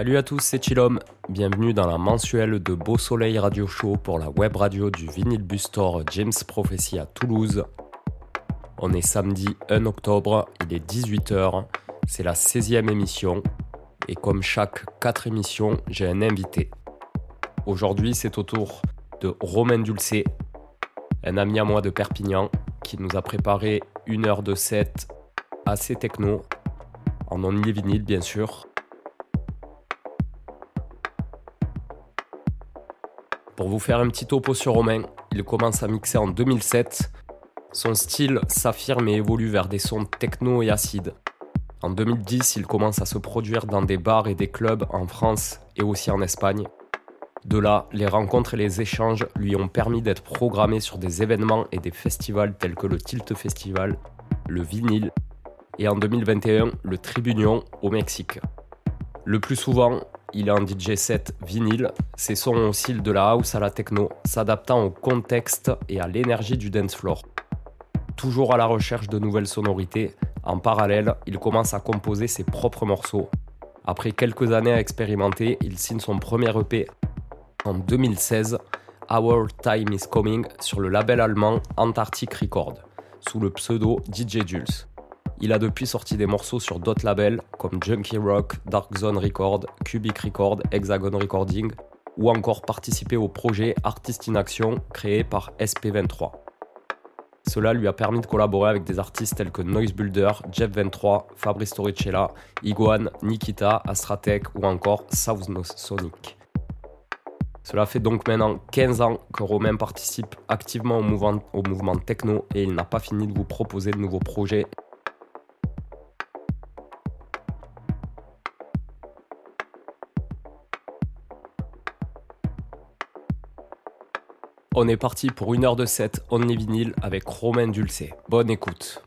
Salut à tous, c'est Chilom. Bienvenue dans la mensuelle de Beau Soleil Radio Show pour la web radio du Vinyl Bus James Prophecy à Toulouse. On est samedi 1 octobre, il est 18h, c'est la 16e émission et comme chaque 4 émissions, j'ai un invité. Aujourd'hui, c'est au tour de Romain Dulcé, un ami à moi de Perpignan qui nous a préparé une heure de set assez techno, en only vinyle bien sûr. Pour vous faire un petit topo sur Romain, il commence à mixer en 2007. Son style s'affirme et évolue vers des sons techno et acides. En 2010, il commence à se produire dans des bars et des clubs en France et aussi en Espagne. De là, les rencontres et les échanges lui ont permis d'être programmé sur des événements et des festivals tels que le Tilt Festival, le Vinyl et en 2021 le Tribunion au Mexique. Le plus souvent, il est en DJ set vinyle. Ses sons oscillent de la house à la techno, s'adaptant au contexte et à l'énergie du dance floor. Toujours à la recherche de nouvelles sonorités, en parallèle, il commence à composer ses propres morceaux. Après quelques années à expérimenter, il signe son premier EP en 2016, Our Time is Coming, sur le label allemand Antarctic Record, sous le pseudo DJ Jules. Il a depuis sorti des morceaux sur d'autres labels comme Junkie Rock, Dark Zone Record, Cubic Record, Hexagon Recording ou encore participé au projet Artist in Action créé par SP23. Cela lui a permis de collaborer avec des artistes tels que Noise Builder, Jeff23, Fabrice Torricella, Iguan, Nikita, Astratech ou encore South Sonic. Cela fait donc maintenant 15 ans que Romain participe activement au mouvement, au mouvement techno et il n'a pas fini de vous proposer de nouveaux projets On est parti pour une heure de set Only Vinyl avec Romain Dulcé. Bonne écoute.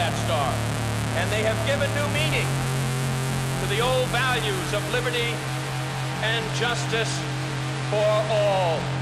that star, and they have given new meaning to the old values of liberty and justice for all.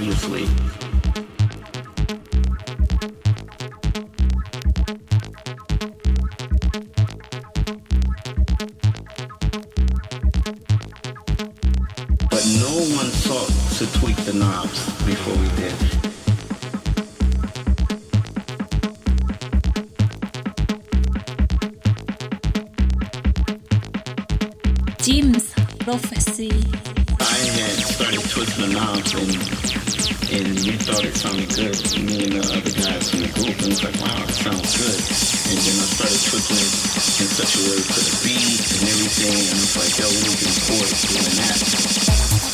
Obviously. But no one sought to tweak the knobs before we did. Jim's prophecy. I had started twisting the knobs and and we thought it sounded good. Me and the other guys in the group and it was like, wow, it sounds good. And then I started twisting it in such a way to the beat and everything and it's like, yo, we can afford doing that.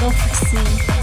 prophecy.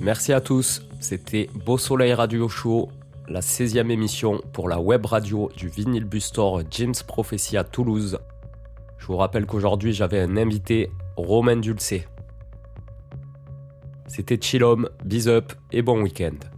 Merci à tous. C'était Beau Soleil Radio Show, la 16e émission pour la web radio du Vinyl Bustor James Prophecy à Toulouse. Je vous rappelle qu'aujourd'hui j'avais un invité, Romain Dulcé. C'était Chillom, bis up et bon week-end.